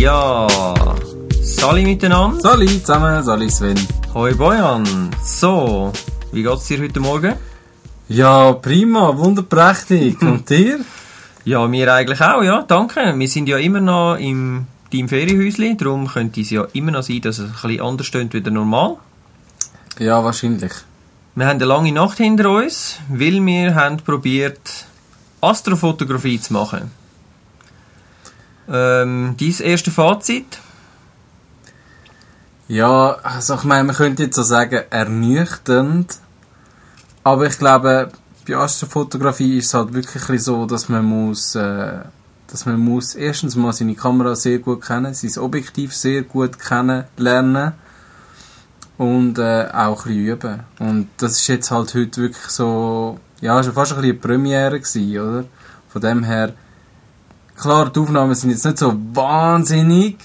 Ja, Sali miteinander. Sali zusammen, Sali Sven. Hoi Bojan. So, wie geht's dir heute Morgen? Ja, prima, wunderprächtig. Und dir? Ja, mir eigentlich auch, ja, danke. Wir sind ja immer noch im deinem Ferienhäuschen, darum könnte es ja immer noch sein, dass es ein bisschen anders steht wie normal. Ja, wahrscheinlich. Wir haben eine lange Nacht hinter uns, weil wir haben probiert, Astrofotografie zu machen. Ähm, dein erste Fazit? Ja, also ich meine, man könnte jetzt so sagen, ernüchternd. Aber ich glaube, bei Astrofotografie ist es halt wirklich so, dass man muss, äh, dass man muss erstens mal seine Kamera sehr gut kennen, sein Objektiv sehr gut kennenlernen und äh, auch ein üben. Und das ist jetzt halt heute wirklich so, ja, schon fast ein bisschen eine Premiere gewesen, oder? Von dem her, klar, die Aufnahmen sind jetzt nicht so wahnsinnig,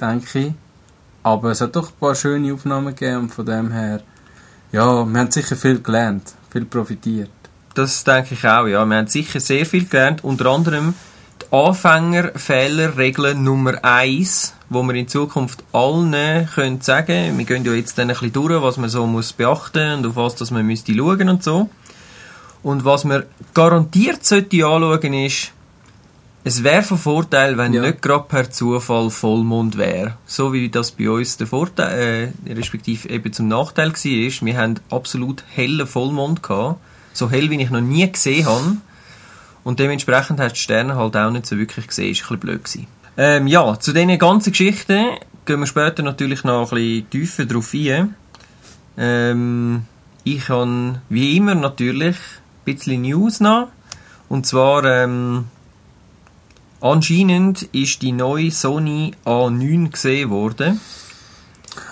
denke ich, aber es hat doch ein paar schöne Aufnahmen gegeben und von dem her, ja, wir haben sicher viel gelernt, viel profitiert. Das denke ich auch, ja. Wir haben sicher sehr viel gelernt, unter anderem die Anfängerfehlerregel Nummer 1, wo wir in Zukunft allen können sagen, wir gehen ja jetzt dann ein bisschen durch, was man so muss beachten und auf was dass man müsste schauen und so. Und was man garantiert sollte anschauen ist, es wäre von Vorteil, wenn ja. nicht gerade per Zufall Vollmond wäre. So wie das bei uns der Vorteil, äh, respektive eben zum Nachteil war. Wir haben absolut hellen Vollmond gehabt. So hell, wie ich noch nie gesehen habe. Und dementsprechend hast du die Sterne halt auch nicht so wirklich gesehen. Ist ein bisschen blöd gewesen. Ähm, ja, zu diesen ganzen Geschichten gehen wir später natürlich noch ein bisschen tiefer drauf ein. Ähm, ich habe, wie immer natürlich, ein bisschen News noch. Und zwar, ähm, anscheinend ist die neue Sony A9 gesehen worden.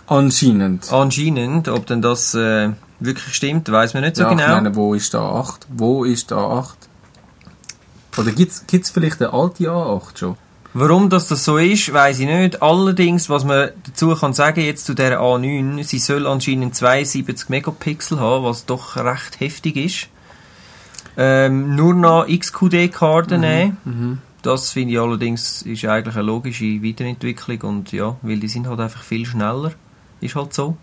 Anscheinend. Anscheinend, ob denn das äh, wirklich stimmt, weiß man nicht so ja, genau. Ich meine, wo ist da 8? Wo ist da 8? Oder gibt es vielleicht eine alte A8 schon? Warum das, das so ist, weiß ich nicht. Allerdings, was man dazu kann sagen jetzt zu der A9, sie soll anscheinend 72 Megapixel haben, was doch recht heftig ist. Ähm, nur noch XQD-Karten mhm. nehmen. Mhm. Das finde ich allerdings ist eigentlich eine logische Weiterentwicklung und ja, weil die sind halt einfach viel schneller. Ist halt so.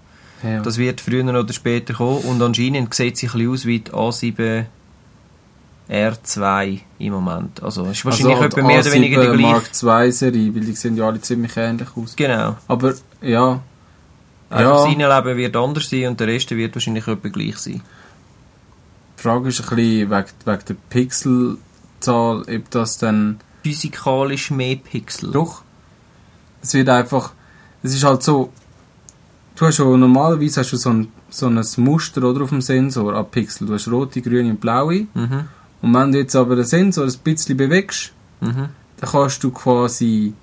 Ja. Das wird früher oder später kommen und anscheinend sieht es ein bisschen aus wie die A7 R2 im Moment. Also ist wahrscheinlich also, mehr oder weniger die gleiche. Mark II Serie, weil die sehen ja alle ziemlich ähnlich aus. Genau. Aber ja. Einfach ja. das Leben wird anders sein und der Rest wird wahrscheinlich etwa gleich sein. Die Frage ist ein bisschen wegen, wegen der Pixelzahl, ob das dann... Physikalisch mehr Pixel. Doch. Es wird einfach... Es ist halt so... Du hast schon, normalerweise hast du so ein, so ein Muster oder, auf dem Sensor an Pixel. Du hast rote, grüne und blaue. Mhm. Und wenn du jetzt aber den Sensor ein bisschen bewegst, mhm. dann kannst du quasi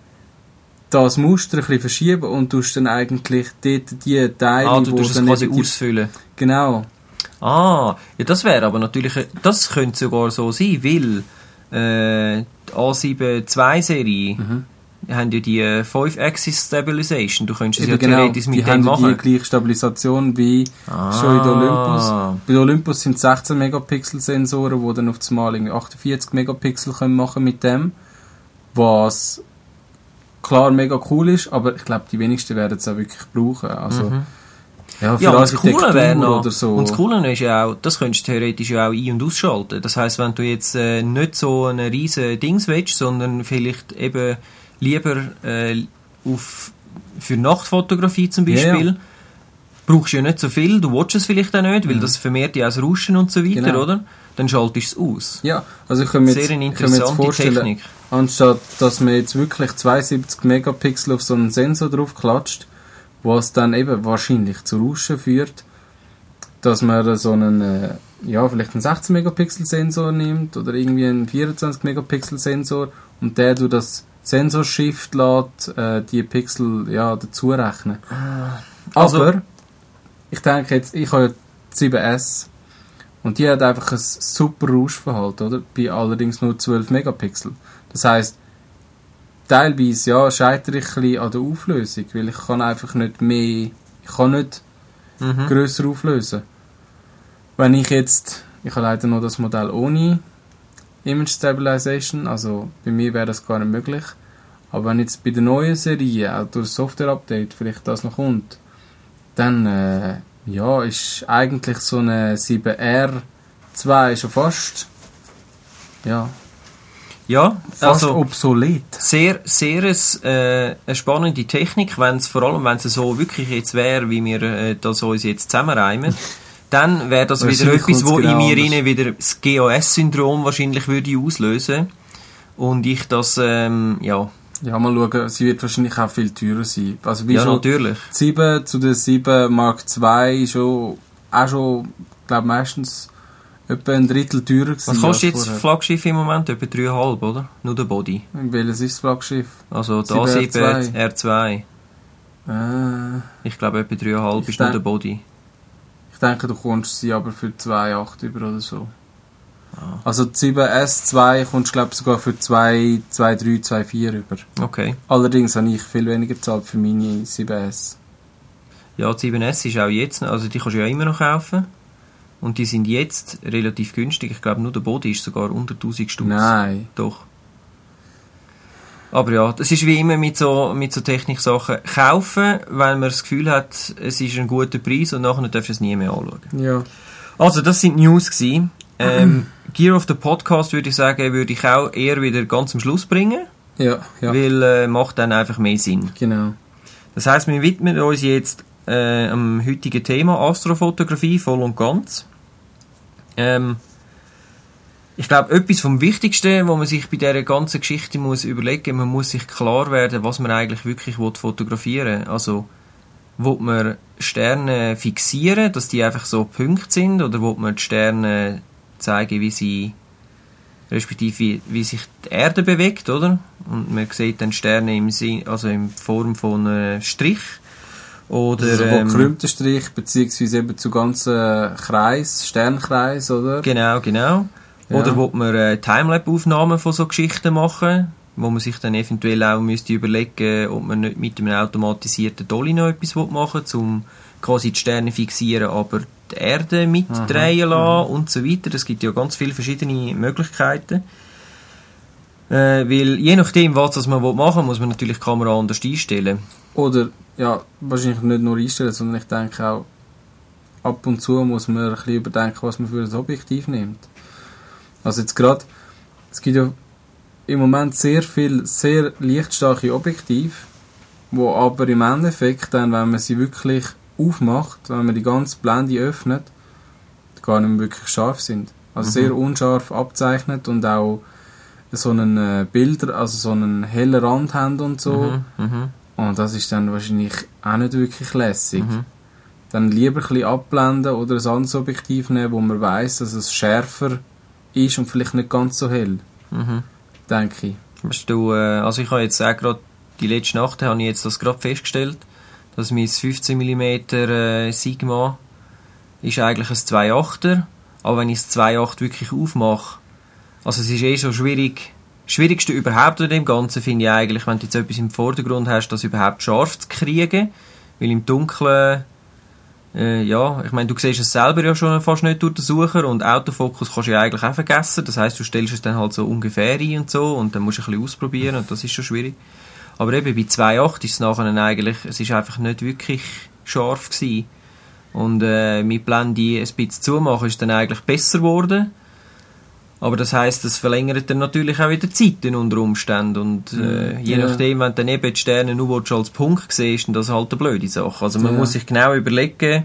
das Muster ein bisschen verschieben und tust dann eigentlich dort die Teile, ah, du wo tust dann quasi ausfüllen. Genau. Ah, ja, das wäre aber natürlich, das könnte sogar so sein, weil äh, die A7-II-Serie mhm haben ja die 5-Axis Stabilization. Du könntest es ja genau, theoretisch mit die dem machen. Die gleiche Stabilisation wie ah. schon in der Olympus. Bei der Olympus sind 16 Megapixel Sensoren, die dann auf das Mal 48 Megapixel können machen mit dem, was klar mega cool ist, aber ich glaube, die wenigsten werden es auch wirklich brauchen. Also, mhm. Ja, für ja, und das Coole wäre noch, so. und das Coole ist ja auch, das könntest du theoretisch ja auch ein- und ausschalten. Das heißt, wenn du jetzt äh, nicht so ein riesen Dings willst, sondern vielleicht eben lieber äh, auf, für Nachtfotografie zum Beispiel, ja, ja. brauchst du ja nicht so viel, du watchst es vielleicht auch nicht, weil mhm. das vermehrt ja auch Rauschen und so weiter, genau. oder? Dann schaltest du es aus. Ja, also ich kann mir jetzt, Sehr eine interessante jetzt vorstellen, Technik. anstatt dass man jetzt wirklich 72 Megapixel auf so einen Sensor drauf klatscht, was dann eben wahrscheinlich zu Rauschen führt, dass man so einen, äh, ja, vielleicht einen 16 Megapixel Sensor nimmt oder irgendwie einen 24 Megapixel Sensor und der du das Sensorshift lässt äh, die Pixel ja, dazu rechnen. Also, Aber ich denke jetzt, ich habe die 7S und die hat einfach ein super Rauschverhalten, oder? Bei allerdings nur 12 Megapixel. Das heißt, teilweise ja, scheitere ich ein an der Auflösung, weil ich kann einfach nicht mehr, ich kann nicht mhm. grösser auflösen. Wenn ich jetzt, ich habe leider noch das Modell ohne Image Stabilization, also bei mir wäre das gar nicht möglich. Aber wenn jetzt bei der neuen Serie auch durch Software-Update vielleicht das noch kommt, dann äh, ja, ist eigentlich so eine 7R2 schon fast ja, Ja, fast also obsolet. sehr, sehr äh, eine spannende Technik, wenn's, vor allem wenn es so wirklich jetzt wäre, wie wir äh, das uns jetzt zusammenreimen, dann wäre das wieder etwas, wo kommt's in genau mir rein wieder das GAS-Syndrom wahrscheinlich würde auslösen und ich das, ähm, ja, Ja, mal schauen, sie wird wahrscheinlich auch viel teurer sein. Also wie ja schon natürlich. 7 zu der 7 Mark II schon, auch schon, glaube meistens etwa ein Drittel teurer gewesen. Was kostet jetzt das. Flaggschiff im Moment? Etwa 3,5, oder? Nur der Body. Welches ist das Flaggschiff? Also da 7 7 R2. R2. Äh, Ich glaube etwa 3,5 Ich ist nur der Body. ich denke, du kommst sie aber für 2,8 über oder so. Ah. Also die 7S2 kommst du glaube sogar für 2, 2,3, 2,4 über. Okay. Allerdings habe ich viel weniger gezahlt für meine 7S. Ja, die 7S ist auch jetzt, also die kannst du ja immer noch kaufen. Und die sind jetzt relativ günstig. Ich glaube, nur der Body ist sogar unter 1000 Stutz. Nein. Doch. Aber ja, das ist wie immer mit so, mit so Techniksachen. Kaufen, wenn man das Gefühl hat, es ist ein guter Preis und nachher darfst du es nie mehr anschauen. Ja. Also, das sind News gewesen. Ähm, Gear of the Podcast würde ich sagen, würde ich auch eher wieder ganz am Schluss bringen, Ja, ja. weil äh, macht dann einfach mehr Sinn. Genau. Das heißt, wir widmen uns jetzt äh, am heutigen Thema Astrofotografie voll und ganz. Ähm, ich glaube, etwas vom Wichtigsten, wo man sich bei dieser ganzen Geschichte muss überlegen, man muss sich klar werden, was man eigentlich wirklich will fotografieren. Also, will man Sterne fixieren, dass die einfach so Punkte sind, oder will man die Sterne zeigen, wie sie respektive wie, wie sich die Erde bewegt, oder? Und man sieht dann Sterne im also in Form von einem Strich. Oder Also ähm, von gekrümmten Strich, beziehungsweise eben zu ganzen Kreis, Sternkreis, oder? Genau, genau. Ja. Oder will man äh, Timelapse-Aufnahmen von so Geschichten machen, wo man sich dann eventuell auch müsste überlegen, ob man nicht mit einem automatisierten Dolly noch etwas machen will, um quasi die Sterne fixieren, aber die Erde mitdrehen lassen und so weiter. Es gibt ja ganz viele verschiedene Möglichkeiten. Äh, weil je nachdem, was man machen will, muss man natürlich die Kamera anders einstellen. Oder, ja, wahrscheinlich nicht nur einstellen, sondern ich denke auch, ab und zu muss man ein bisschen überdenken, was man für ein Objektiv nimmt. Also jetzt gerade, es gibt ja im Moment sehr viel, sehr lichtstarke Objektive, wo aber im Endeffekt dann, wenn man sie wirklich aufmacht, wenn man die ganze Blende öffnet, gar nicht mehr wirklich scharf sind. Also Mhm. sehr unscharf abzeichnet und auch so einen äh, Bilder, also so einen hellen Rand haben und so. Mhm, mhm, Und das ist dann wahrscheinlich auch nicht wirklich lässig. mhm. Dann lieber ein bisschen abblenden oder ein anderes Objektiv nehmen, wo man weiß, dass es schärfer ist und vielleicht nicht ganz so hell, Mhm. denke ich. Weißt du, äh, also ich habe jetzt auch gerade, die letzte Nacht habe ich jetzt das gerade festgestellt, dass mein 15 mm äh, Sigma ist eigentlich ein 2.8er, aber wenn ich das 2.8 wirklich aufmache, also es ist eh schon schwierig, das Schwierigste überhaupt an dem Ganzen finde ich eigentlich, wenn du jetzt etwas im Vordergrund hast, das überhaupt scharf zu kriegen, weil im Dunkeln äh, ja, ich meine, du siehst es selber ja schon fast nicht durch den Sucher und Autofokus kannst du ja eigentlich auch vergessen. Das heißt, du stellst es dann halt so ungefähr ein und so und dann musst du ein bisschen ausprobieren und das ist schon schwierig. Aber eben bei 2.8 ist es nachher eigentlich, es ist einfach nicht wirklich scharf gewesen. Und äh, mit Blende ein bisschen zumachen ist dann eigentlich besser geworden. Aber das heißt, das verlängert dann natürlich auch wieder Zeiten unter Umständen. Und äh, je Ja. nachdem, wenn dann eben die Sterne nur als Punkt siehst, dann das halt eine blöde Sache. Also man Ja. muss sich genau überlegen,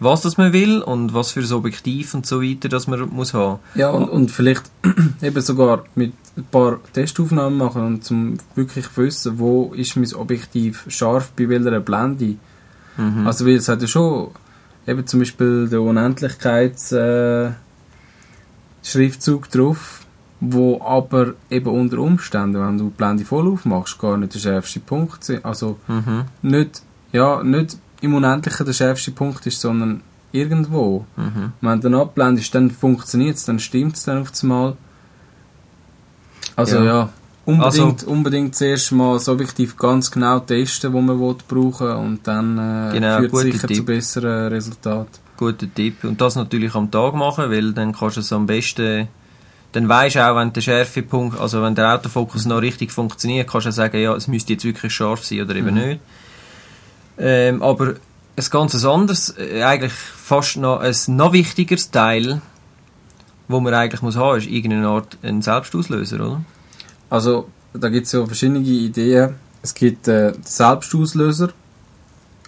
was das man will und was für ein Objektiv und so weiter, das man muss haben. Ja, und, und vielleicht eben sogar mit ein paar Testaufnahmen machen und zum wirklich wissen, wo ist mein Objektiv scharf bei welcher Blende. Mhm. Also weil es hat ja schon eben zum Beispiel der Unendlichkeits äh, Schriftzug drauf, wo aber eben unter Umständen, wenn du die Blende voll aufmachst, gar nicht der schärfste Punkt sind. Also Mhm. nicht, ja, nicht im Unendlichen der schärfste Punkt ist, sondern irgendwo. Mhm. Wenn du dann abblendest, dann funktioniert es, dann stimmt es dann auf das Mal. Also Ja. ja, unbedingt, Also- unbedingt zuerst mal das Objektiv ganz genau testen, wo man will, brauchen und dann äh, Genau, führt guter sicher zu Tipp. besseren Resultaten. Guter Tipp. Und das natürlich am Tag machen, weil dann kannst du es am besten dann weisst du auch, wenn der Schärfepunkt, also wenn der Autofokus noch richtig funktioniert, kannst du auch sagen, ja, es müsste jetzt wirklich scharf sein oder eben Mhm. nicht. Ähm, aber ein ganz anderes, äh, eigentlich fast noch ein noch wichtigeres Teil, wo man eigentlich muss haben, ist irgendeine Art ein Selbstauslöser, oder? Also, da gibt es ja verschiedene Ideen. Es gibt äh, den Selbstauslöser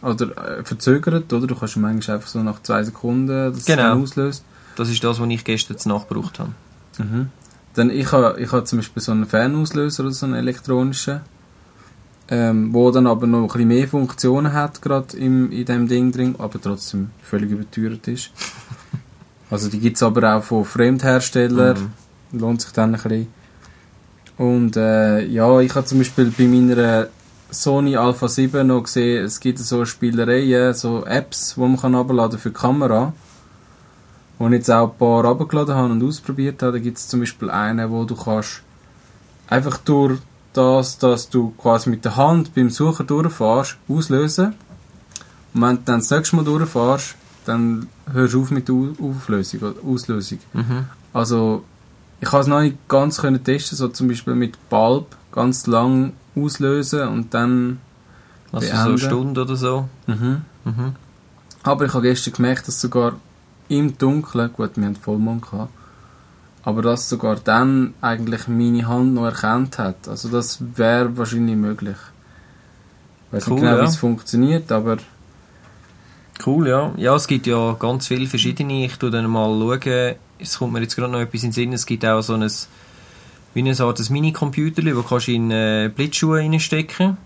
oder äh, verzögert, oder? Du kannst manchmal einfach so nach zwei Sekunden das Genau. dann auslöst. Das ist das, was ich gestern zur Nacht gebraucht habe. Mhm. Dann ich habe ich ha zum Beispiel so einen Fernauslöser oder so einen elektronischen, ähm, wo dann aber noch ein bisschen mehr Funktionen hat, gerade in dem Ding drin, aber trotzdem völlig überteuert ist. also die gibt es aber auch von Fremdherstellern, Mhm. lohnt sich dann ein bisschen. Und äh, ja, ich habe zum Beispiel bei meiner Sony Alpha 7 noch gesehen, es gibt so Spielereien, so Apps, die man kann abladen für die Kamera. Wo ich jetzt auch ein paar abgeladen habe und ausprobiert habe. Da gibt es zum Beispiel eine, wo du kannst einfach durch das, dass du quasi mit der Hand beim Suchen durchfährst, auslösen. Und wenn du dann das nächste Mal durchfährst, dann hörst du auf mit der Au- Auflösung Auslösung. Mhm. Also, ich habe es noch nicht ganz können testen, so zum Beispiel mit Bulb ganz lang auslösen und dann. Also so Beenden. eine Stunde oder so. Mhm. Mhm. Aber ich habe gestern gemerkt, dass sogar im Dunkeln, gut, wir hatten Vollmond gehabt, aber dass sogar dann eigentlich meine Hand noch erkannt hat. Also das wäre wahrscheinlich möglich. Ich weiß Cool, nicht genau, ja. wie es funktioniert, aber Cool, ja. Ja, es gibt ja ganz viele verschiedene. Ich tue dann mal schauen. Es kommt mir jetzt gerade noch etwas in den Sinn. Es gibt auch so ein, wie eine Art Mini-Computer, wo kannst du in äh, Blitzschuhe reinstecken,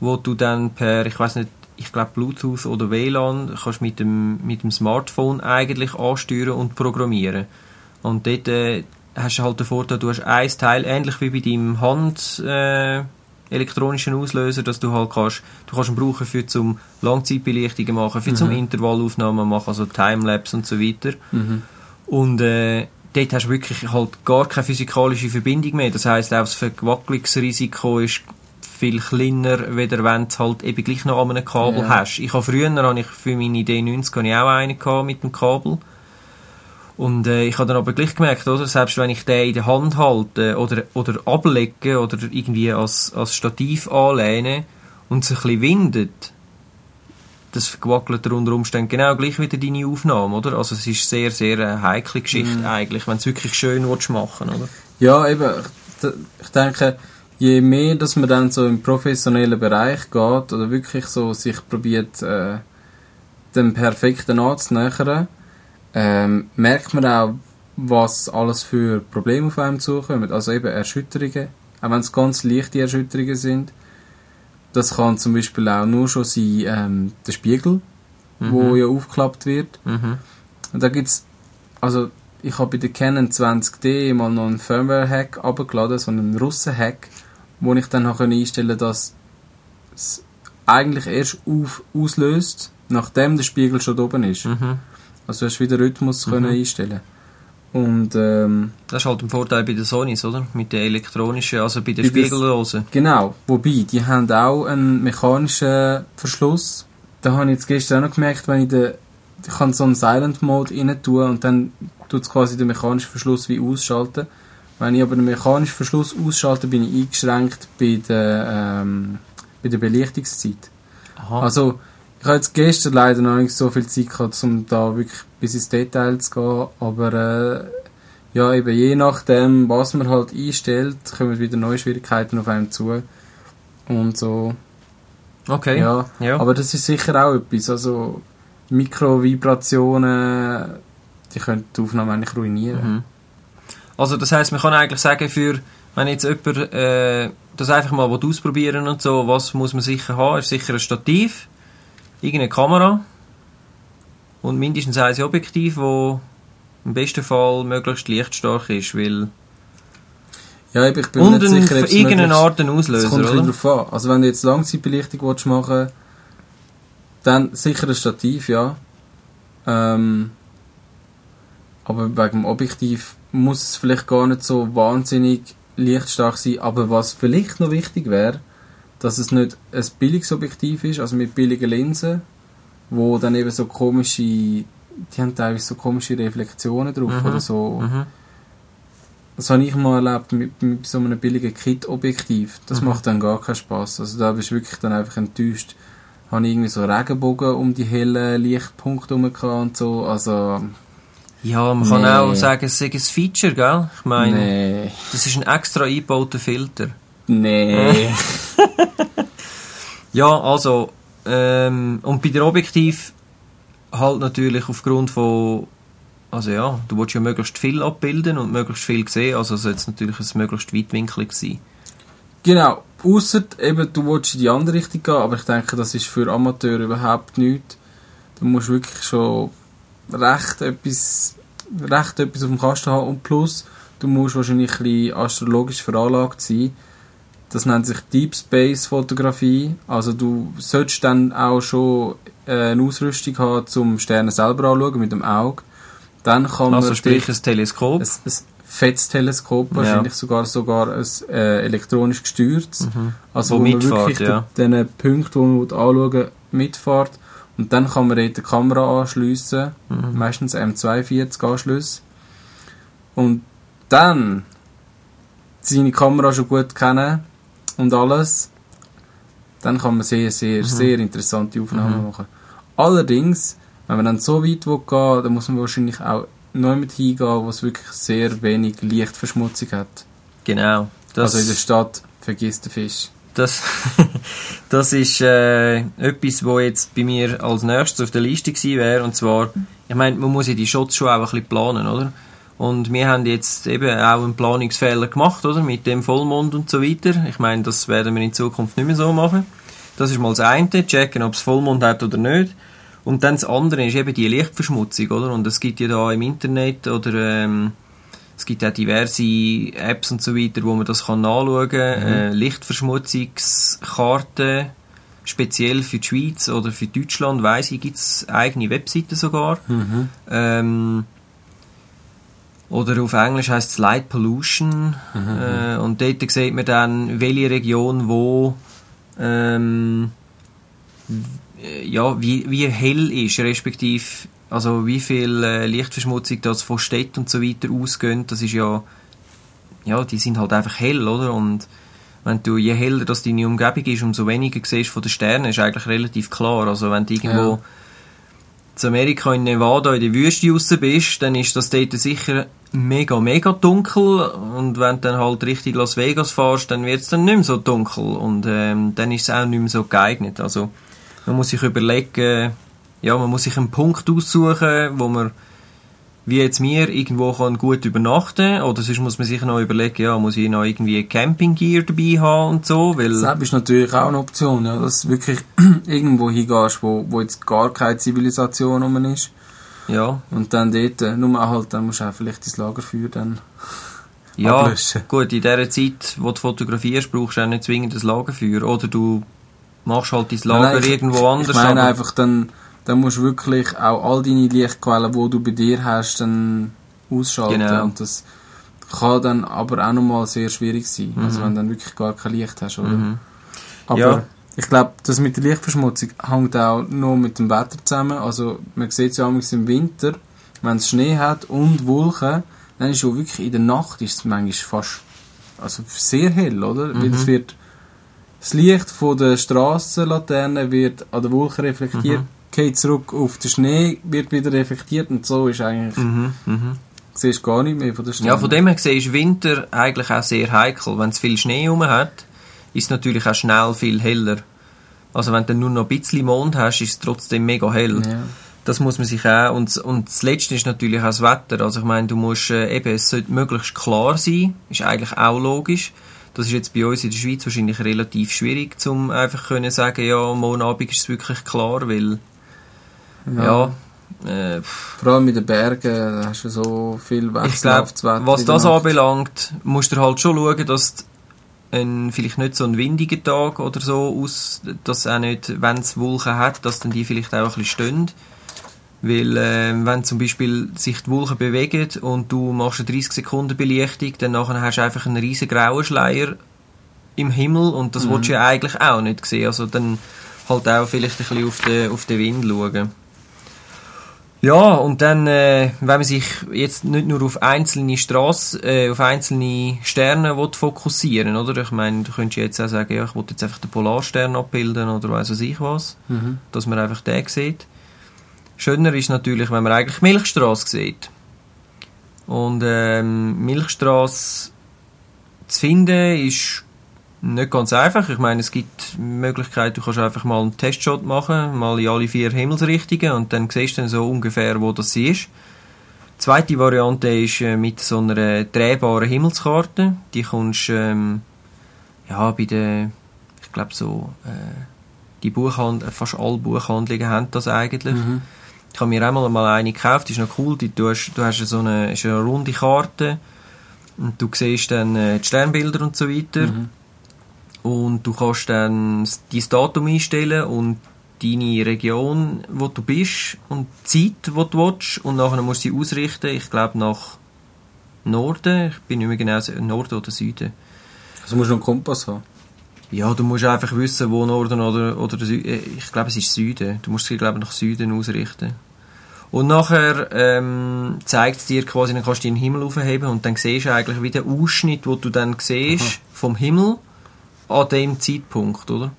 wo du dann per, ich weiß nicht, ich glaube Bluetooth oder WLAN kannst mit dem mit dem Smartphone eigentlich ansteuern und programmieren. Und dort äh, hast du halt den Vorteil, du hast ein Teil ähnlich wie bei deinem Hand äh, elektronischen Auslöser, dass du halt kannst, du kannst ihn brauchen für zum Langzeitbelichtungen machen, für zum Intervallaufnahmen machen, also Timelapse und so weiter. Und äh, dort hast du wirklich halt gar keine physikalische Verbindung mehr. Das heisst, auch das Verwacklungsrisiko ist viel kleiner, weder wenn du halt eben gleich noch an einem Kabel Ja. hast. Ich habe früher, habe ich für meine D90 habe ich auch einen gehabt mit dem Kabel. Und äh, ich habe dann aber gleich gemerkt, oder, selbst wenn ich den in der Hand halte oder, oder ablege oder irgendwie als, als Stativ anlehne und es ein bisschen windet, das verwackelt er unter Umständen genau gleich wieder deine Aufnahme, oder? Also es ist sehr, sehr eine heikle Geschichte eigentlich, wenn du es wirklich schön willst machen oder? ja, eben, ich, ich denke, je mehr, dass man dann so im professionellen Bereich geht oder wirklich so sich probiert, äh, dem Perfekten anzunähern, ähm, merkt man auch, was alles für Probleme auf einem zukommen. Also eben Erschütterungen, auch wenn es ganz leichte Erschütterungen sind. Das kann zum Beispiel auch nur schon sein, ähm, der Spiegel, wo ja aufgeklappt wird. Mhm. Und da gibt's, also ich habe bei der Canon 20D mal noch einen Firmware-Hack abgeladen, so einen Russen-Hack, wo ich dann habe einstellen dass es eigentlich erst auf, auslöst, nachdem der Spiegel schon da oben ist. Mhm. Also du hast wieder Rhythmus können einstellen. Und ähm, Das ist halt ein Vorteil bei den Sonys, oder? Mit der elektronischen, also bei der- Spiegellosen. genau, wobei, die haben auch einen mechanischen Verschluss. Da habe ich jetzt gestern auch noch gemerkt, wenn ich den, ich kann so einen Silent Mode rein tun und dann tut es quasi den mechanischen Verschluss wie ausschalten. Wenn ich aber den mechanischen Verschluss ausschalte, bin ich eingeschränkt bei der, ähm, bei der Belichtungszeit. Aha. Also, ich habe jetzt gestern leider noch nicht so viel Zeit gehabt, um da wirklich bis ins Detail zu gehen, aber äh, ja, eben je nachdem, was man halt einstellt, kommen wieder neue Schwierigkeiten auf einem zu. Und so, okay. ja. Ja. Aber das ist sicher auch etwas, also Mikrovibrationen, die können die Aufnahme eigentlich ruinieren. Mhm. Also das heißt, man kann eigentlich sagen, für wenn jetzt jemand äh, das einfach mal ausprobieren und so, was muss man sicher haben? Ist sicher ein Stativ, irgendeine Kamera und mindestens ein Objektiv, wo im besten Fall möglichst lichtstark ist, weil Ja, ich bin und mir nicht sicher, ob es irgendeine Art ein Es Auslöser, kommt oder? drauf an. Also wenn du jetzt Langzeitbelichtung willst machen dann sicher ein Stativ, ja. Ähm, aber wegen dem Objektiv muss es vielleicht gar nicht so wahnsinnig lichtstark sein. Aber was vielleicht noch wichtig wäre, dass es nicht ein billiges Objektiv ist, also mit billigen Linsen, wo dann eben so komische, die haben teilweise so komische Reflexionen drauf Mhm. oder so. Mhm. Das habe ich mal erlebt mit, mit so einem billigen Kit-Objektiv. Das Mhm. macht dann gar keinen Spaß. Also da bist du wirklich dann einfach enttäuscht. Habe ich irgendwie so Regenbogen um die hellen Lichtpunkte herum und so. Also, Ja, man kann Nee. auch sagen, es sei ein Feature, gell? Ich meine, nee. das ist ein extra eingebauter Filter. Nee. Ja, also, ähm, und bei der Objektiv halt natürlich aufgrund von, also ja, du willst ja möglichst viel abbilden und möglichst viel sehen, also soll es natürlich ein möglichst weitwinklig sein. Genau, ausser eben, du willst in die andere Richtung gehen, aber ich denke, das ist für Amateure überhaupt nichts. Du musst wirklich schon recht etwas, recht etwas auf dem Kasten haben und plus, du musst wahrscheinlich ein bisschen astrologisch veranlagt sein. Das nennt sich Deep Space Fotografie. Also du solltest dann auch schon äh, eine Ausrüstung haben, zum Sterne selber anschauen mit dem Auge. Dann kann Also man sprich ein Teleskop. ein, ein fettes Teleskop, wahrscheinlich sogar sogar ein äh, elektronisch gesteuertes. Mhm. Also Wo wo, man wirklich ja. den, den Punkt, wo man anschauen will, mitfährt. Und dann kann man dort die Kamera anschliessen, Mhm. meistens M42 Anschlüsse. Und dann seine Kamera schon gut kennen und alles, dann kann man sehr, sehr, sehr interessante Aufnahmen Mhm. machen. Allerdings, wenn man dann so weit will gehen dann muss man wahrscheinlich auch neu mit hingehen, wo es wirklich sehr wenig Lichtverschmutzung hat. Genau. Also in der Stadt, vergiss den Fisch. das, das ist äh, etwas, wo jetzt bei mir als nächstes auf der Liste gewesen wäre. Und zwar, ich meine, man muss ja die Shots schon auch ein bisschen planen, oder? Und wir haben jetzt eben auch einen Planungsfehler gemacht, oder? Mit dem Vollmond und so weiter. Ich meine, das werden wir in Zukunft nicht mehr so machen. Das ist mal das eine, checken, ob es Vollmond hat oder nicht. Und dann das andere ist eben die Lichtverschmutzung, oder? Und es gibt ja da im Internet oder ähm, es gibt auch diverse Apps und so weiter, wo man das kann nachschauen kann. Äh, Lichtverschmutzungskarten, speziell für die Schweiz oder für Deutschland, weiss ich, gibt es eigene Webseiten sogar. Ähm, oder auf Englisch heißt es Light Pollution. Äh, und dort sieht man dann, welche Region wo ähm, ja, wie, wie hell ist, respektive also wie viel äh, Lichtverschmutzung das von Städten und so weiter ausgeht. Das ist ja, ja, die sind halt einfach hell, oder? Und wenn du, je heller das deine Umgebung ist, umso weniger siehst von den Sternen, ist eigentlich relativ klar. Also wenn du irgendwo Ja. Zu Amerika in Nevada in der Wüste raus bist, dann ist das dort sicher mega, mega dunkel und wenn du dann halt Richtung Las Vegas fährst, dann wird es dann nicht mehr so dunkel und ähm, dann ist es auch nicht mehr so geeignet. Also man muss sich überlegen, ja, man muss sich einen Punkt aussuchen, wo man wie jetzt mir irgendwo kann gut übernachten oder sonst muss man sich noch überlegen, ja, muss ich noch irgendwie Campinggear dabei haben und so, weil Das ist natürlich auch eine Option, ja, dass du wirklich irgendwo hingehst, wo, wo jetzt gar keine Zivilisation rum ist. ja, Und dann dort, äh, nur halt, dann musst du auch vielleicht dein Lagerfeuer dann Ja, ablöschen. gut, in dieser Zeit, wo du fotografierst, brauchst du auch nicht zwingend ein Lagerfeuer. Oder du machst halt dein Lager Nein, ich- irgendwo anders. Ich meine einfach, dann, dann musst du wirklich auch all deine Lichtquellen, die du bei dir hast, dann ausschalten. Genau. Und das kann dann aber auch nochmal sehr schwierig sein. Also wenn du dann wirklich gar kein Licht hast, oder? Mhm. Aber Ja. ich glaube, das mit der Lichtverschmutzung hängt auch noch mit dem Wetter zusammen. Also man sieht es ja im Winter, wenn es Schnee hat und Wolken, dann ist schon wirklich in der Nacht ist es manchmal fast also sehr hell, oder? Weil Mhm. es wird das Licht von der Strassenlaterne wird an der Wolke reflektiert, Mhm. Geht zurück auf den Schnee, wird wieder reflektiert und so ist eigentlich, Mhm, mhm. siehst gar nicht mehr von der Sterne. Ja, von dem her gesehen ist Winter eigentlich auch sehr heikel. Wenn es viel Schnee rum hat, ist es natürlich auch schnell viel heller. Also wenn du nur noch ein bisschen Mond hast, ist es trotzdem mega hell. Ja. Das muss man sich auch. Und, und das Letzte ist natürlich auch das Wetter. Also ich meine, du musst äh, eben, es sollte möglichst klar sein. Ist eigentlich auch logisch. Das ist jetzt bei uns in der Schweiz wahrscheinlich relativ schwierig, zum einfach können sagen, ja, morgen Abend ist es wirklich klar, weil, ja, äh, pff, Vor allem mit den Bergen, da hast du so viel wechselhaftes Wetter. was das Nacht. anbelangt, musst du halt schon schauen, dass du ein, vielleicht nicht so ein windiger Tag oder so aus, dass auch nicht, wenn es Wolken hat, dass dann die vielleicht auch ein bisschen stehen. Weil, äh, wenn zum Beispiel sich die Wolken bewegen und du machst eine 30 Sekunden Belichtung, dann nachher hast du einfach einen riesen grauen Schleier im Himmel und das willst du ja eigentlich auch nicht sehen. Also dann halt auch vielleicht ein bisschen auf den, auf den Wind schauen. Ja, und dann, äh, wenn man sich jetzt nicht nur auf einzelne Straßen, äh, auf einzelne Sterne will fokussieren, oder? Ich meine, du könntest jetzt auch sagen, ja, ich will jetzt einfach den Polarstern abbilden oder weiss was ich was, Mhm. dass man einfach den sieht. Schöner ist natürlich, wenn man eigentlich Milchstraße sieht. Und ähm, Milchstraße zu finden ist nicht ganz einfach. Ich meine, es gibt Möglichkeiten, du kannst einfach mal einen Testshot machen, mal in alle vier Himmelsrichtungen und dann siehst du dann so ungefähr, wo das ist. Die zweite Variante ist äh, mit so einer drehbaren Himmelskarte. Die kommst ähm, ja bei den, ich glaube so, äh, die Buchhandel, fast alle Buchhandlungen haben das eigentlich. Mhm. Ich habe mir einmal mal eine gekauft, die ist noch cool. Die, du, hast, du hast so eine, eine runde Karte und du siehst dann äh, die Sternbilder und so weiter. Mhm. Und du kannst dann dein Datum einstellen und deine Region, wo du bist und die Zeit, wo du willst. Und nachher musst du sie ausrichten, ich glaube nach Norden. Ich bin nicht mehr genau Norden oder Süden. Also musst du einen Kompass haben. Ja, du musst einfach wissen, wo Norden oder, oder Süden. äh, Ich glaube, es ist Süden. Du musst sie, glaube nach Süden ausrichten. Und nachher ähm, zeigt es dir quasi, dann kannst du den Himmel aufheben und dann siehst du eigentlich wie den Ausschnitt, wo du dann siehst vom Himmel an dem Zeitpunkt, oder?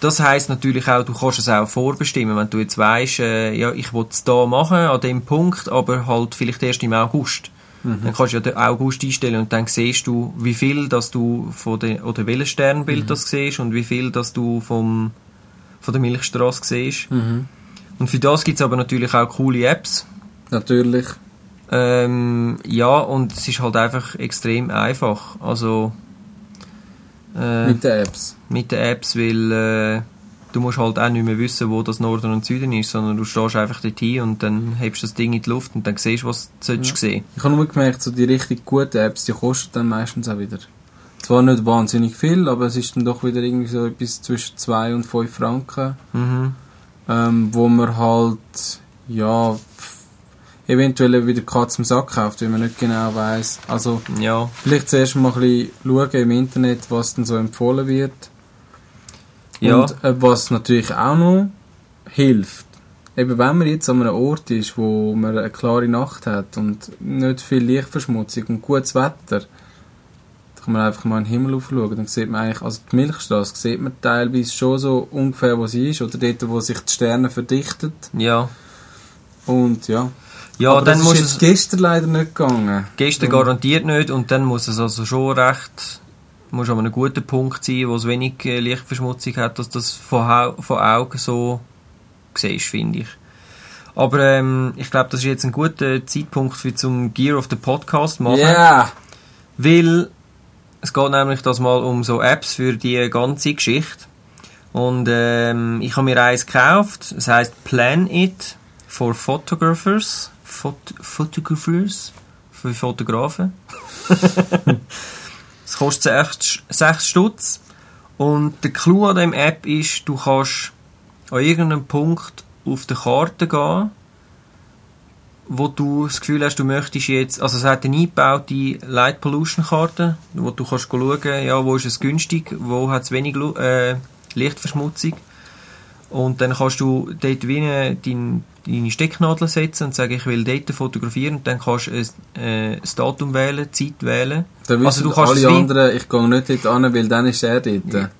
Das heißt natürlich auch, du kannst es auch vorbestimmen, wenn du jetzt weißt, äh, ja, ich will es da machen, an dem Punkt, aber halt vielleicht erst im August. Dann kannst du ja den August einstellen und dann siehst du, wie viel, dass du von den, oder welches Sternbild das siehst und wie viel, dass du vom, von der Milchstraße siehst. Mhm. Und für das gibt es aber natürlich auch coole Apps. Natürlich. Ähm, ja, und es ist halt einfach extrem einfach. Also, äh, Mit den Apps. mit den Apps, weil äh, du musst halt auch nicht mehr wissen, wo das Norden und Süden ist, sondern du stehst einfach dort hin und dann hebst du das Ding in die Luft und dann siehst du, was du sollst sehen. Ich habe nur gemerkt, so die richtig guten Apps, die kosten dann meistens auch wieder. Zwar nicht wahnsinnig viel, aber es ist dann doch wieder irgendwie so etwas zwischen 2 und 5 Franken, Mhm. ähm, wo man halt, ja, eventuell wieder Katz im Sack kauft, wenn man nicht genau weiß. Also, Ja, vielleicht zuerst mal ein bisschen schauen im Internet, was denn so empfohlen wird. ja, Und äh, was natürlich auch noch hilft, eben wenn man jetzt an einem Ort ist, wo man eine klare Nacht hat und nicht viel Lichtverschmutzung und gutes Wetter, dann kann man einfach mal in den Himmel aufschauen. Dann sieht man eigentlich, also die Milchstraße sieht man teilweise schon so ungefähr, wo sie ist, oder dort, wo sich die Sterne verdichtet. ja. Und ja. Ja, Aber dann das muss ist es gestern leider nicht gegangen. gestern Darum- garantiert nicht und dann muss es also schon recht, muss an einem guten Punkt sein, wo es wenig äh, Lichtverschmutzung hat, dass das von, von Augen so siehst, finde ich. Aber ähm, ich glaube, das ist jetzt ein guter Zeitpunkt für zum Gear of the Podcast machen. Ja! Weil es geht nämlich das mal um so Apps für die ganze Geschichte. Und ähm, ich habe mir eins gekauft. Es heißt Plan It for Photographers. Phot Photographers? Für Fotografen. es kostet 6, 6 Stutz. Und der Clou an dem App ist, du kannst an irgendeinem Punkt auf der Karte gehen wo du das Gefühl hast, du möchtest jetzt, also es hat eine eingebaute Light Pollution Karte, wo du kannst schauen, ja, wo ist es günstig, wo hat es wenig äh, Lichtverschmutzung und dann kannst du dort wie dein, deine Stecknadel setzen und sagen, ich will dort fotografieren und dann kannst du äh, das Datum wählen, die Zeit wählen. Dann Also du kannst alle anderen, ich gehe nicht dort an, weil dann ist er dort. Er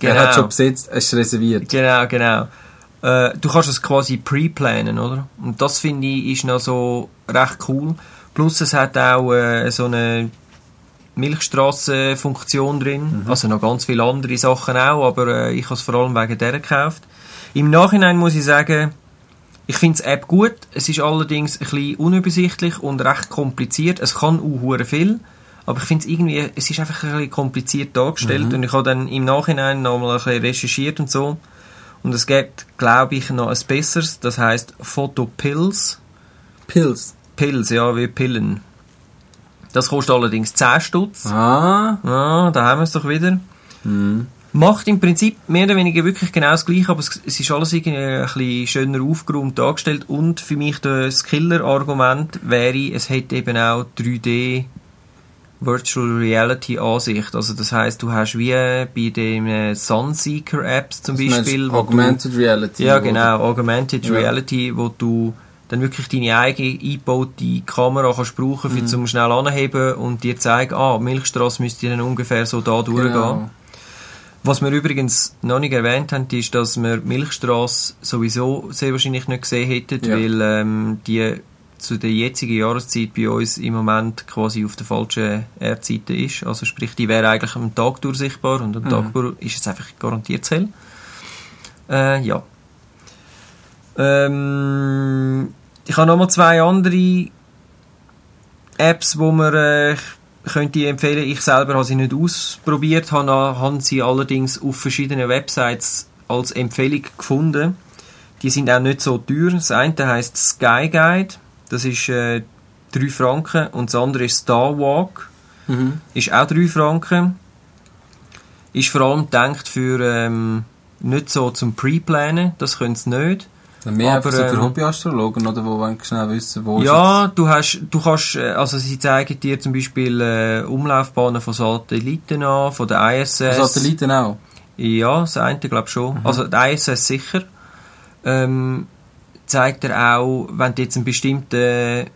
Genau. hat schon besetzt, es ist reserviert. Genau, genau. Äh, du kannst es quasi pre-planen, oder? Und das finde ich ist noch so recht cool. Plus es hat auch äh, so eine Milchstraßenfunktion drin. Also noch ganz viele andere Sachen auch, aber äh, ich habe es vor allem wegen der gekauft. Im Nachhinein muss ich sagen, ich finde die App gut. Es ist allerdings ein bisschen unübersichtlich und recht kompliziert. Es kann auch viel. Aber ich finde es irgendwie, es ist einfach ein bisschen kompliziert dargestellt. Und ich habe dann im Nachhinein noch mal ein bisschen recherchiert und so. Und es gibt, glaube ich, noch ein besseres, das heißt Photopills. Pills. Pills, ja, wie Pillen. Das kostet allerdings 10 Stutz. Ah. Ja, da haben wir es doch wieder. Hm. Macht im Prinzip mehr oder weniger wirklich genau das Gleiche, aber es, es ist alles irgendwie ein bisschen schöner aufgeräumt dargestellt. Und für mich das Killer-Argument wäre, es hätte eben auch 3D Virtual Reality Ansicht. Also das heißt, du hast wie bei den äh, Sunseeker Apps zum Das Beispiel, wo du- Augmented Reality. ja, genau, Augmented Ja. Reality, wo du dann wirklich deine eigene eingebaute Kamera kannst brauchen, für Mhm. zum schnell anheben und dir zeigen, ah, Milchstraße müsste dann ungefähr so da durchgehen. Genau. Was wir übrigens noch nicht erwähnt haben, ist, dass wir Milchstraße sowieso sehr wahrscheinlich nicht gesehen hätten, Ja. weil ähm, die zu der jetzigen Jahreszeit bei uns im Moment quasi auf der falschen Erdseite ist. Also sprich, die wäre eigentlich am Tag durchsichtbar und am Mhm. Tag ist es einfach garantiert hell. Äh, ja. Ähm, ich habe nochmal zwei andere Apps, wo man äh, könnte ich empfehlen. Ich selber habe sie nicht ausprobiert, habe, habe sie allerdings auf verschiedenen Websites als Empfehlung gefunden. Die sind auch nicht so teuer. Das eine heißt Sky Guide, das ist äh, 3 Franken und das andere ist Star Walk, Mhm. ist auch 3 Franken. Ist vor allem gedacht für ähm, nicht so zum Pre-Planen, das können sie nicht. Mehr Aber, so für ähm, Hobbyastrologen, oder, wo wollen schnell wissen, wo Ja, du hast, du kannst, äh, also sie zeigen dir zum Beispiel äh, Umlaufbahnen von Satelliten an, von der ISS. jetzt Satelliten auch. Ja, das eine glaube ich schon. Also die ISS sicher. Ähm, zeigt er auch, wenn du jetzt einen bestimmten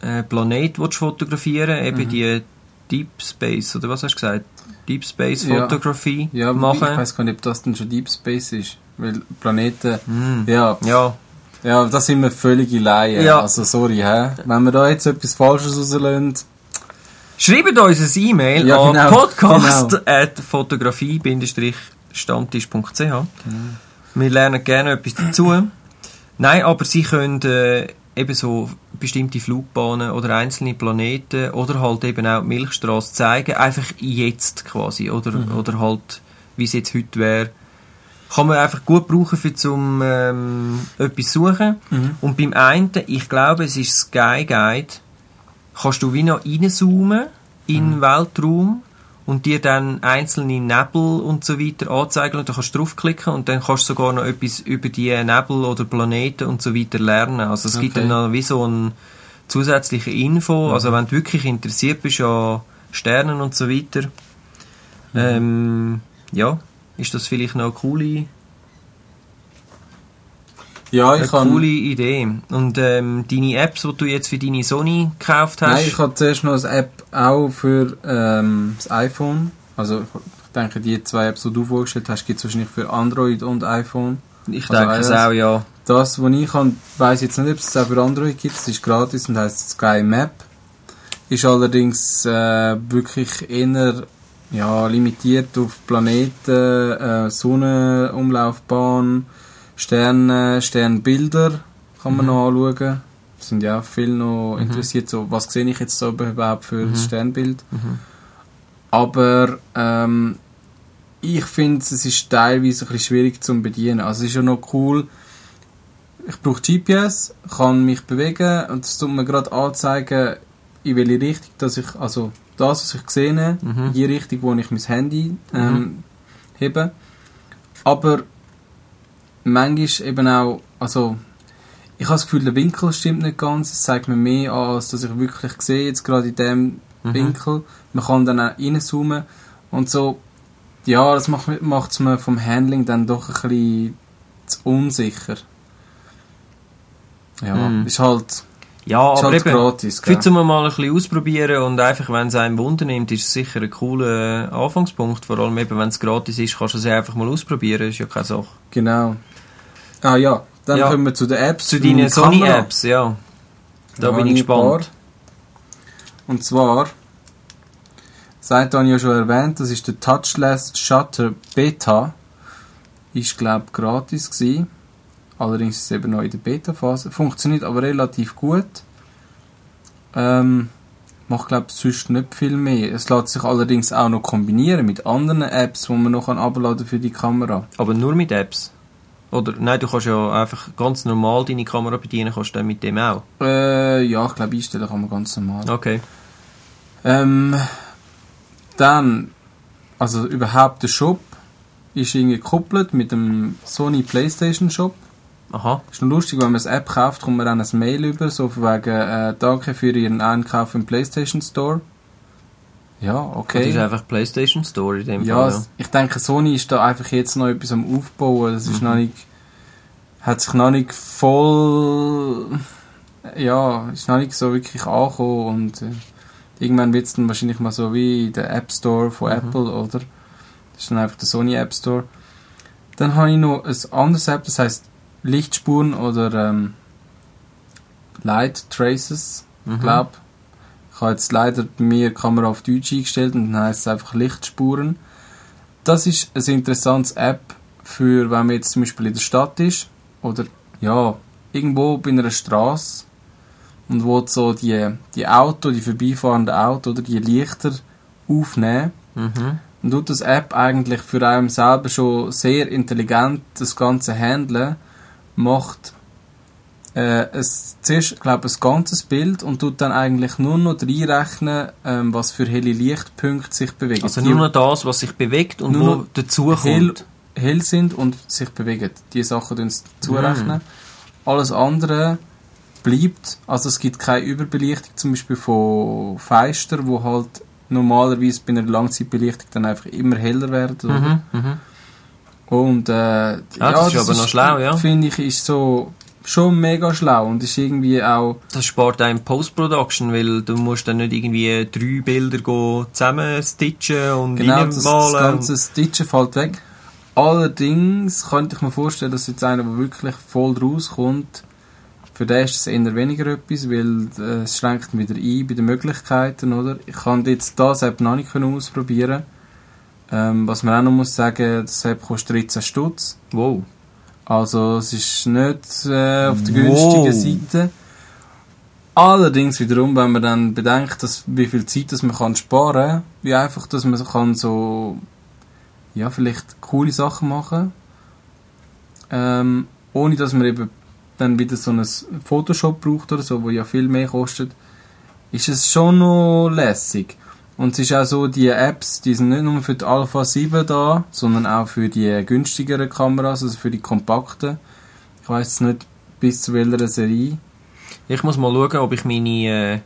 äh, Planet willst fotografieren eben die Deep Space, oder was hast du gesagt? Deep Space Ja. Fotografie Ja, aber machen. ich weiß gar nicht, ob das dann schon Deep Space ist. Weil Planeten, Hm. ja, Ja, ja, das sind wir völlige Laien. Ja. Also, sorry, hä? Wenn wir da jetzt etwas Falsches rauslösen, Schreibt uns ein E-Mail Ja, an genau, podcast.fotografie-stammtisch.ch Wir lernen gerne etwas dazu. Nein, aber Sie können äh, eben so bestimmte Flugbahnen oder einzelne Planeten oder halt eben auch die Milchstraße zeigen, einfach jetzt quasi oder, oder halt, wie es jetzt heute wäre. Kann man einfach gut brauchen, für zum ähm, etwas suchen. Und beim einen, ich glaube, es ist Sky Guide, kannst du wie noch reinzoomen in den Weltraum und dir dann einzelne Nebel und so weiter anzeigen und dann kannst du draufklicken und dann kannst du sogar noch etwas über die Nebel oder Planeten und so weiter lernen. Also es gibt Okay. dann noch wie so ein zusätzliche Info, also wenn du wirklich interessiert bist an Sternen und so weiter, ähm, ja, ist das vielleicht noch eine coole ja, eine ich kann, coole Idee. Und ähm, deine Apps, die du jetzt für deine Sony gekauft hast, nein, ich habe zuerst noch eine App auch für ähm, das iPhone. Also, ich denke, die zwei Apps, die du vorgestellt hast, gibt es wahrscheinlich für Android und iPhone. ich also denke es auch, ja. Das, was ich kann, weiss jetzt nicht, ob es auch für Android gibt. Es ist gratis und heisst Sky Map. Ist allerdings äh, wirklich eher ja, limitiert auf Planeten, äh, Sonnenumlaufbahn, Sterne, Sternbilder kann man Mhm. noch anschauen. Sind ja auch viele noch interessiert, so, was sehe ich jetzt so überhaupt für ein Sternbild. Mhm. Aber ähm, ich finde, es ist teilweise ein bisschen schwierig zu bedienen. Also es ist ja noch cool, ich brauche GPS, kann mich bewegen und es tut mir gerade anzeigen, in welche Richtung, dass ich, also das, was ich sehe, Mhm. in die Richtung, wo ich mein Handy ähm, hebe. Aber manchmal eben auch, also ich habe das Gefühl, der Winkel stimmt nicht ganz. Es zeigt mir mehr an, als dass ich wirklich sehe, jetzt gerade in dem Mhm. Winkel. Man kann dann auch reinzoomen und so. Ja, das macht es mir vom Handling dann doch ein bisschen zu unsicher. Ja, Mhm. ist halt, Ja, ist aber halt eben, gratis. für gell? zum mal ein bisschen ausprobieren und einfach, wenn es einem Wunder nimmt, ist es sicher ein cooler Anfangspunkt. Vor allem eben, wenn es gratis ist, kannst du es einfach mal ausprobieren, ist ja keine Sache. Genau. Ah ja, dann Ja. kommen wir zu den Apps. Zu für deinen. Sony-Apps, ja. Da Ja, bin ich gespannt. Und zwar, seit habe ich ja schon erwähnt, das ist der Touchless Shutter Beta. Ist, glaube ich, gratis gewesen. Allerdings ist es eben noch in der Beta-Phase. Funktioniert aber relativ gut. Ähm, macht, glaube ich, sonst nicht viel mehr. Es lässt sich allerdings auch noch kombinieren mit anderen Apps, die man noch abladen für die Kamera. Aber nur mit Apps. Oder, nein, du kannst ja einfach ganz normal deine Kamera bedienen, kannst du dann mit dem auch. Äh, ja, ich glaube, einstellen kann man ganz normal. Okay. Ähm, dann, also überhaupt der Shop ist irgendwie gekoppelt mit dem Sony Playstation Shop. Aha. Ist noch lustig, wenn man das App kauft, kommt man dann ein Mail über, so von wegen, äh, danke für Ihren Einkauf im Playstation Store. Ja, Das ist okay. einfach PlayStation Store in dem Ja, Fall. es- ich denke, Sony ist da einfach jetzt noch etwas am Aufbauen. Das ist Mhm. noch nicht, hat sich noch nicht voll ja, ist noch nicht so wirklich angekommen und äh, irgendwann wird es dann wahrscheinlich mal so wie der App Store von Mhm. Apple, oder? Das ist dann einfach der Sony App Store. Dann habe ich noch ein anderes App, das heißt Lichtspuren oder ähm, Light Traces, Mhm. glaube ich. habe jetzt leider bei mir die Kamera auf Deutsch eingestellt und dann heißt es einfach Lichtspuren. Das ist eine interessante App für, wenn man jetzt zum Beispiel in der Stadt ist oder ja, irgendwo bei einer Straße und wo so die, die Auto, die vorbeifahrenden Auto oder die Lichter aufnehmen. Mhm. Und tut das App eigentlich für einen selber schon sehr intelligent das Ganze handeln, macht äh, zuerst, glaube ein ganzes Bild und tut dann eigentlich nur noch reinrechnen, ähm, was für helle Lichtpunkte sich bewegen. Also nur noch das, was sich bewegt und Nur wo noch dazu hell, hell sind und sich bewegen. Die Sachen tun sie zurechnen. Alles andere bleibt, also es gibt keine Überbelichtung, zum Beispiel von Feister, wo halt normalerweise bei einer Langzeitbelichtung dann einfach immer heller werden. oder? Mhm. Und äh, das ist aber noch schlau, ja. Finde ich, ist so schon mega schlau und ist irgendwie auch Das spart einem Post-Production, weil du musst dann nicht irgendwie drei Bilder go zusammen stitchen und genau das, das ganze Stitchen fällt weg. Allerdings könnte ich mir vorstellen, dass jetzt einer, der wirklich voll rauskommt, für den ist es eher weniger etwas, weil äh, es schränkt wieder ein bei den Möglichkeiten, oder? Ich kann jetzt das App noch nicht können ausprobieren. Ähm, was man auch noch muss sagen, das App kostet 13 Stutz. Wow. Also es ist nicht äh, auf der Wow. günstigen Seite. Allerdings wiederum, wenn man dann bedenkt, dass, wie viel Zeit das man kann sparen kann, wie einfach, dass man so kann so ja, vielleicht coole Sachen machen ähm, ohne dass man eben dann wieder so ein Photoshop braucht oder so, wo ja viel mehr kostet, ist es schon noch lässig. Und es ist auch so, die Apps, die sind nicht nur für die Alpha 7 da, sondern auch für die günstigeren Kameras, also für die kompakten. Ich weiß nicht bis zu welcher Serie. Ich muss mal schauen, ob ich meine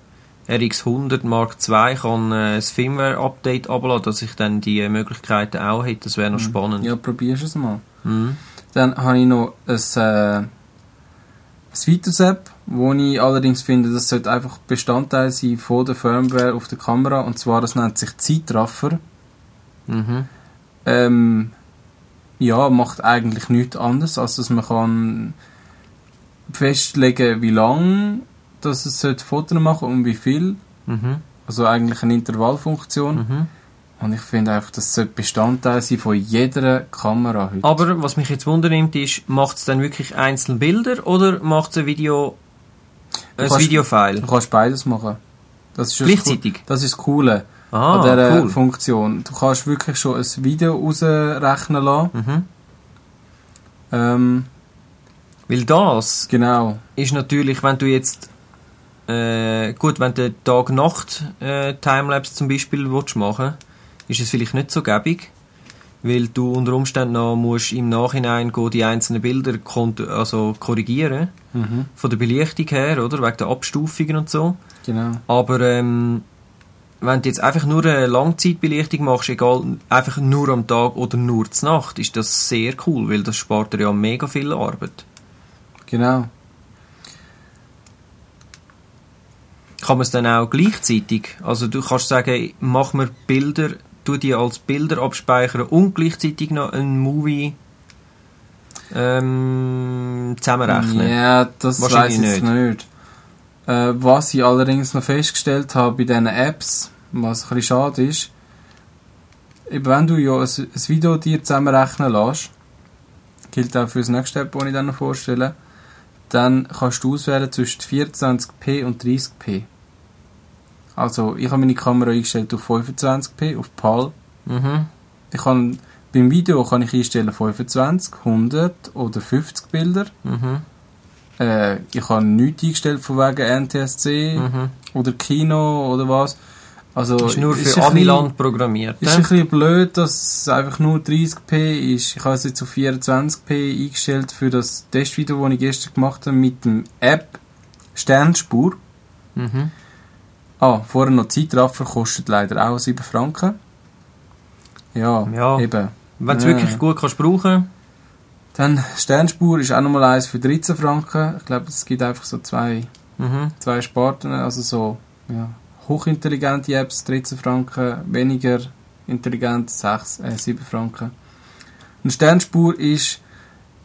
äh, RX100 Mark II kann äh, ein Firmware-Update abladen, dass ich dann die äh, Möglichkeiten auch hätte. Das wäre noch spannend. Ja, probierst es mal. Mhm. Dann habe ich noch ein, äh, ein weiteres App, wo ich allerdings finde, das sollte einfach Bestandteil sein von der Firmware auf der Kamera, und zwar, das nennt sich Zeitraffer. Mhm. Ähm, ja, macht eigentlich nichts anderes, als dass man kann festlegen, wie lang dass es Fotos machen und wie viel. Mhm. Also eigentlich eine Intervallfunktion. Mhm. Und ich finde einfach, das sollte Bestandteil sein von jeder Kamera heute. Aber was mich jetzt wundernimmt ist, macht es dann wirklich einzelne Bilder oder macht es ein Video, ein Videofile? Du kannst beides machen. Das ist das Gleichzeitig? Cool- Das ist das Coole Ah, an dieser cool. Funktion. Du kannst wirklich schon ein Video rausrechnen lassen. Mhm. Ähm, Weil das genau. ist natürlich, wenn du jetzt äh, gut, wenn du Tag-Nacht äh, Timelapse zum Beispiel willst machen ist es vielleicht nicht so gäbig, weil du unter Umständen noch musst im Nachhinein go die einzelnen Bilder also korrigieren Mhm. von der Belichtung her, oder wegen der Abstufungen und so. Genau. Aber ähm, wenn du jetzt einfach nur eine Langzeitbelichtung machst, egal, einfach nur am Tag oder nur zur Nacht, ist das sehr cool, weil das spart dir ja mega viel Arbeit. Genau. Kann man es dann auch gleichzeitig? Also du kannst sagen, mach mir Bilder, tu die als Bilder abspeichern und gleichzeitig noch ein Movie ähm, zusammenrechnen. Ja, das weiß ich jetzt nicht. Äh, was ich allerdings noch festgestellt habe bei diesen Apps, was ein bisschen schade ist, eben wenn du ja ein, ein Video dir zusammenrechnen lässt, gilt auch für das nächste App, das ich dann noch vorstelle, dann kannst du auswählen zwischen 24p und 30p. Also, ich habe meine Kamera eingestellt auf 25p, auf PAL. Mhm. Ich kann, beim Video kann ich einstellen 25, 100 oder 50 Bilder. Mhm. Äh, ich habe nichts eingestellt von wegen NTSC Mhm. oder Kino oder was. Also, Ist nur für Amiland programmiert. Ist ein bisschen blöd, dass es einfach nur 30p ist. Ich habe es jetzt auf 24p eingestellt für das Testvideo, das ich gestern gemacht habe mit dem App Sternspur. Mhm. Ah, vorher noch Zeitraffer kostet leider auch 7 Franken. Ja, Ja. eben. Wenn du Ja. wirklich gut kannst brauchen Dann Sternspur ist auch nochmal eins für 13 Franken. Ich glaube, es gibt einfach so zwei Mhm. Zwei Sparten, also so ja, hochintelligente Apps 13 Franken, weniger intelligent 6, äh, 7 Franken. Eine Sternspur ist,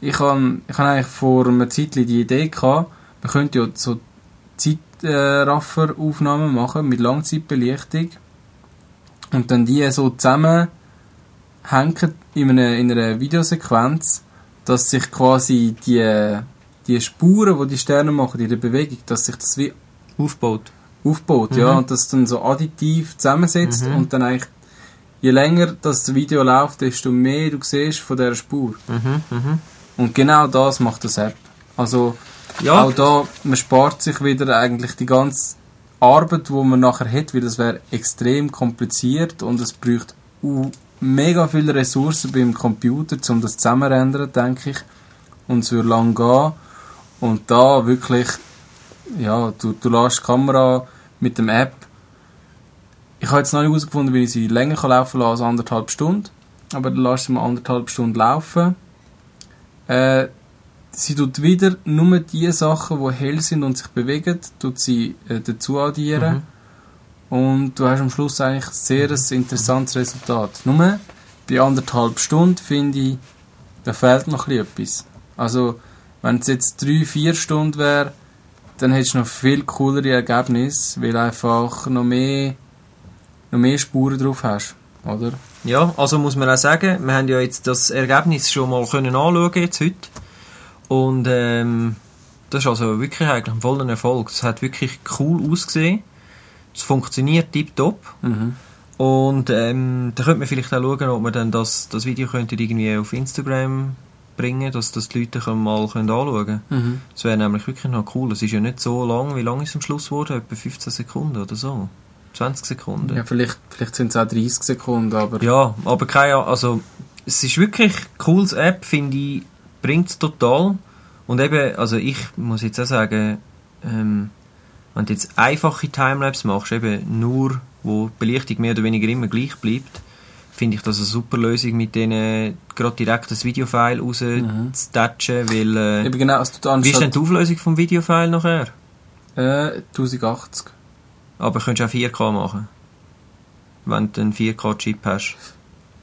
ich habe ich hab eigentlich vor einer Zeit die Idee gehabt, man könnte ja so Zeitrafferaufnahmen machen mit Langzeitbelichtung und dann die so zusammenhängen in einer, in einer Videosequenz, dass sich quasi die, die Spuren, die die Sterne machen in der Bewegung, dass sich das wie Aufgebaut. aufbaut, Mhm. ja, und das dann so additiv zusammensetzt Mhm. und dann eigentlich je länger das Video läuft, desto mehr du siehst von dieser Spur. Mhm. Mhm. Und genau das macht das App. Also Ja, auch da, man spart sich wieder eigentlich die ganze Arbeit, die man nachher hat, weil das wäre extrem kompliziert und es braucht mega viele Ressourcen beim Computer, um das zusammenrendern, denke ich. Und es würde lang gehen. Und da wirklich, ja, du, du lässt die Kamera mit dem App. Ich habe jetzt noch nicht herausgefunden, wie ich sie länger laufen lassen als anderthalb Stunden. Aber dann lässt sie mal anderthalb Stunden laufen. Äh, sie tut wieder nur die Sachen, die hell sind und sich bewegen, tut sie äh, dazu addieren. Und du hast am Schluss eigentlich sehr ein interessantes Resultat. Nur bei anderthalb Stunden finde ich, da fehlt noch ein bisschen etwas. Also, wenn es jetzt drei, vier Stunden wäre, dann hättest du noch viel coolere Ergebnisse, weil einfach noch mehr, noch mehr Spuren drauf hast. Oder? Ja, also muss man auch sagen, wir haben ja jetzt das Ergebnis schon mal können anschauen jetzt heute. Und ähm, das ist also wirklich eigentlich ein voller Erfolg. Es hat wirklich cool ausgesehen. Es funktioniert tiptop. Mhm. Und ähm, da könnte man vielleicht auch schauen, ob man dann das, das Video könnte irgendwie auf Instagram bringen, dass das die Leute mal können anschauen können. Mhm. Das wäre nämlich wirklich noch cool. Es ist ja nicht so lang. Wie lang ist es am Schluss geworden? Etwa 15 Sekunden oder so. 20 Sekunden. Ja, vielleicht, vielleicht sind es auch 30 Sekunden, aber Ja, aber keine Ahnung, also es ist wirklich eine cooles App, finde ich, bringt es total. Und eben, also ich muss jetzt auch sagen, ähm, wenn du jetzt einfache Timelapse machst, eben nur, wo die Belichtung mehr oder weniger immer gleich bleibt, finde ich das eine super Lösung, mit denen gerade direkt das Videofile rauszutatschen, weil, äh, eben genau, also du wie ist denn die Auflösung vom Videofile nachher? äh, 1080. Aber könntest du auch 4K machen, wenn du einen 4K-Chip hast.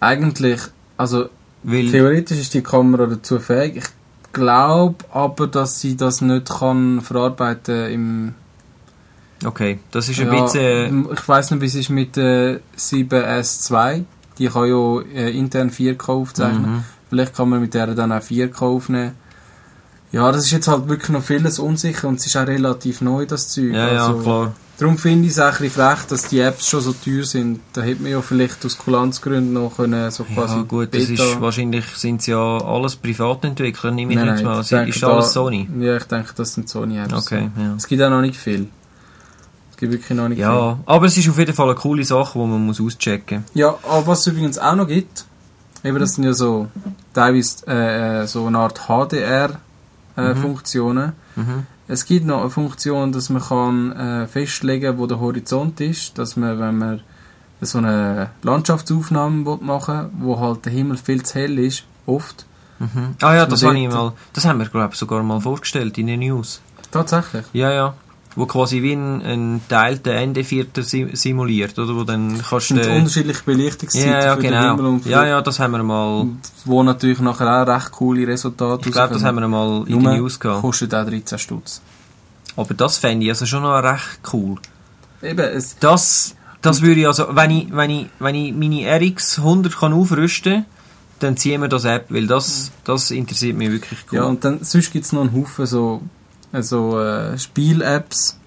Eigentlich, also Weil, theoretisch ist die Kamera dazu fähig. Ich glaube aber, dass sie das nicht kann verarbeiten im okay, das ist ein Ja, bisschen... ich weiß nicht, wie es ist mit der 7S2. Die kann ja äh, intern 4K aufzeichnen. Mhm. Vielleicht kann man mit der dann auch 4K aufnehmen. Ja, das ist jetzt halt wirklich noch vieles unsicher und es ist auch relativ neu, das Zeug. Ja, ja, Also, klar. Darum finde ich es auch ein bisschen frech, dass die Apps schon so teuer sind. Da hätte man ja vielleicht aus Kulanzgründen noch können, so quasi Ja, gut, das Beta- ist, wahrscheinlich sind es ja alles Privatentwickler, nehme ich Nein, jetzt nein, mal. ich denke, ist alles da- Sony? Ja, ich denke, das sind Sony-Apps. Okay, ja. Es gibt auch noch nicht viel. Es gibt wirklich noch nicht viel. Ja, aber es ist auf jeden Fall eine coole Sache, die man muss auschecken Ja, aber was es übrigens auch noch gibt, eben das sind ja so teilweise äh, äh, so eine Art HDR-Funktionen. Muss. Mhm. Es gibt noch eine Funktion, dass man kann äh, festlegen wo der Horizont ist, dass man, wenn man so eine Landschaftsaufnahme will machen wo halt der Himmel viel zu hell ist, oft. Mhm. Ah ja, das habe ich mal, das haben wir glaube sogar mal vorgestellt in den News. Tatsächlich. Ja, ja. Wo quasi wie ein, ein teilter Endevierter sim simuliert, oder? Wo dann kannst du... unterschiedliche Belichtungszeiten ja, ja, für den Himmel genau. und für, Ja, ja, das haben wir mal... wo natürlich nachher auch recht coole Resultate Ich glaube, das haben wir mal in den News gehabt. kostet auch 13 Stutz. Aber das fände ich also schon noch recht cool. Eben, es, Das, das würde ich also, wenn ich, wenn ich, wenn ich meine RX 100 kann aufrüsten, dann ziehen wir das App, weil das, das interessiert mich wirklich gut. Ja, und dann, sonst gibt es noch einen Haufen so, äh, so äh, Spiel-Apps,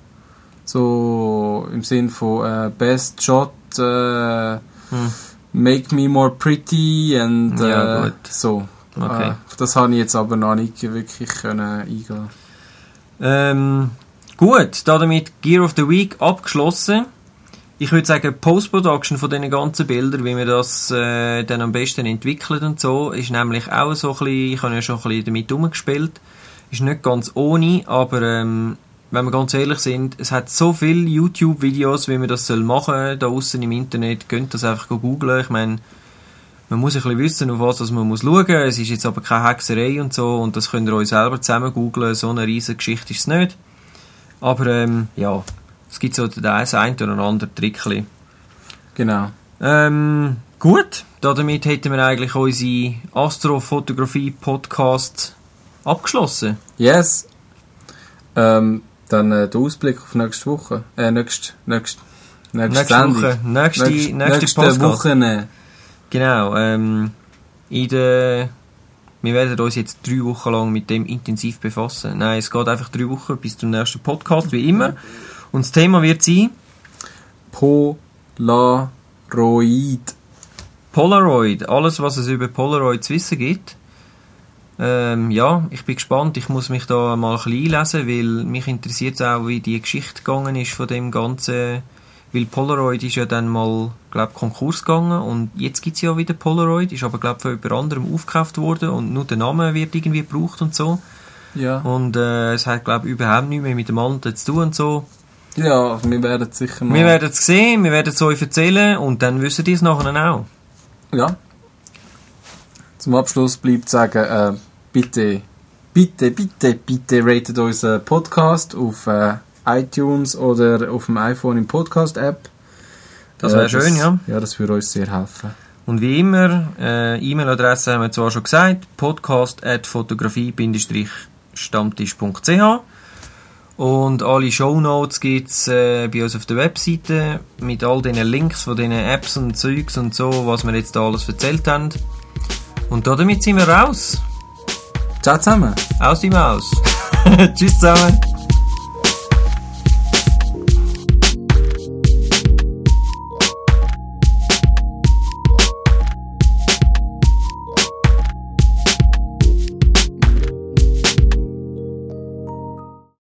so im Sinn von äh, Best Shot, äh, Hm. Make Me More Pretty und äh, Ja, gut. so. Okay. Äh, das habe ich jetzt aber noch nicht wirklich können eingehen. Ähm, gut, damit Gear of the Week abgeschlossen. Ich würde sagen, Post-Production von diesen ganzen Bildern, wie wir das äh, dann am besten entwickelt und so, ist nämlich auch so ein bisschen, ich habe ja schon ein bisschen damit umgespielt, ist nicht ganz ohne, aber ähm, wenn wir ganz ehrlich sind, es hat so viele YouTube-Videos, wie man das soll machen soll, da außen im Internet, könnt das einfach googlen, ich meine, man muss ein bisschen wissen, auf was das man muss schauen muss. Es ist jetzt aber keine Hexerei und so und das könnt ihr euch selber zusammen googlen. So eine riesige Geschichte ist es nicht. Aber ähm, ja, es gibt so das ein oder andere Trickchen. Genau. Ähm, gut, damit hätten wir eigentlich unsere Astrofotografie-Podcast abgeschlossen. Yes. Ähm, dann äh, der Ausblick auf nächste Woche. Äh, nächste, nächste, nächste, Nächste Sendung. Woche, nächste, nächste, nächste Podcast. Woche. Genau, ähm, in der, wir werden uns jetzt drei Wochen lang mit dem intensiv befassen. Nein, es geht einfach drei Wochen bis zum nächsten Podcast, wie immer. Und das Thema wird sein Polaroid. Polaroid. Alles, was es über Polaroid zu wissen gibt. Ähm, ja, ich bin gespannt. Ich muss mich da mal ein bisschen einlesen, weil mich interessiert auch, wie die Geschichte gegangen ist von dem Ganzen. Weil Polaroid ist ja dann mal, glaube Konkurs gegangen und jetzt gibt es ja wieder Polaroid, ist aber, glaube von jemand anderem aufgekauft worden und nur der Name wird irgendwie gebraucht und so. Ja. Und äh, es hat, glaube überhaupt nichts mehr mit dem Alten zu tun und so. Ja, wir werden es sicher mal. Wir werden es sehen, wir werden es euch erzählen und dann wissen die es nachher auch. Ja. Zum Abschluss bleibt sagen, äh, bitte, bitte, bitte, bitte ratet unseren Podcast auf äh, iTunes oder auf dem iPhone im Podcast-App. Das wäre schön, ja. Ja, das würde uns sehr helfen. Und wie immer, äh, E-Mail-Adresse haben wir zwar schon gesagt, podcast.fotografie-stammtisch.ch und alle Shownotes gibt es äh, bei uns auf der Webseite mit all diesen Links von diesen Apps und Zeugs und so, was wir jetzt da alles erzählt haben. Und damit sind wir raus. Ciao zusammen! Aus die Maus. Tschüss zusammen.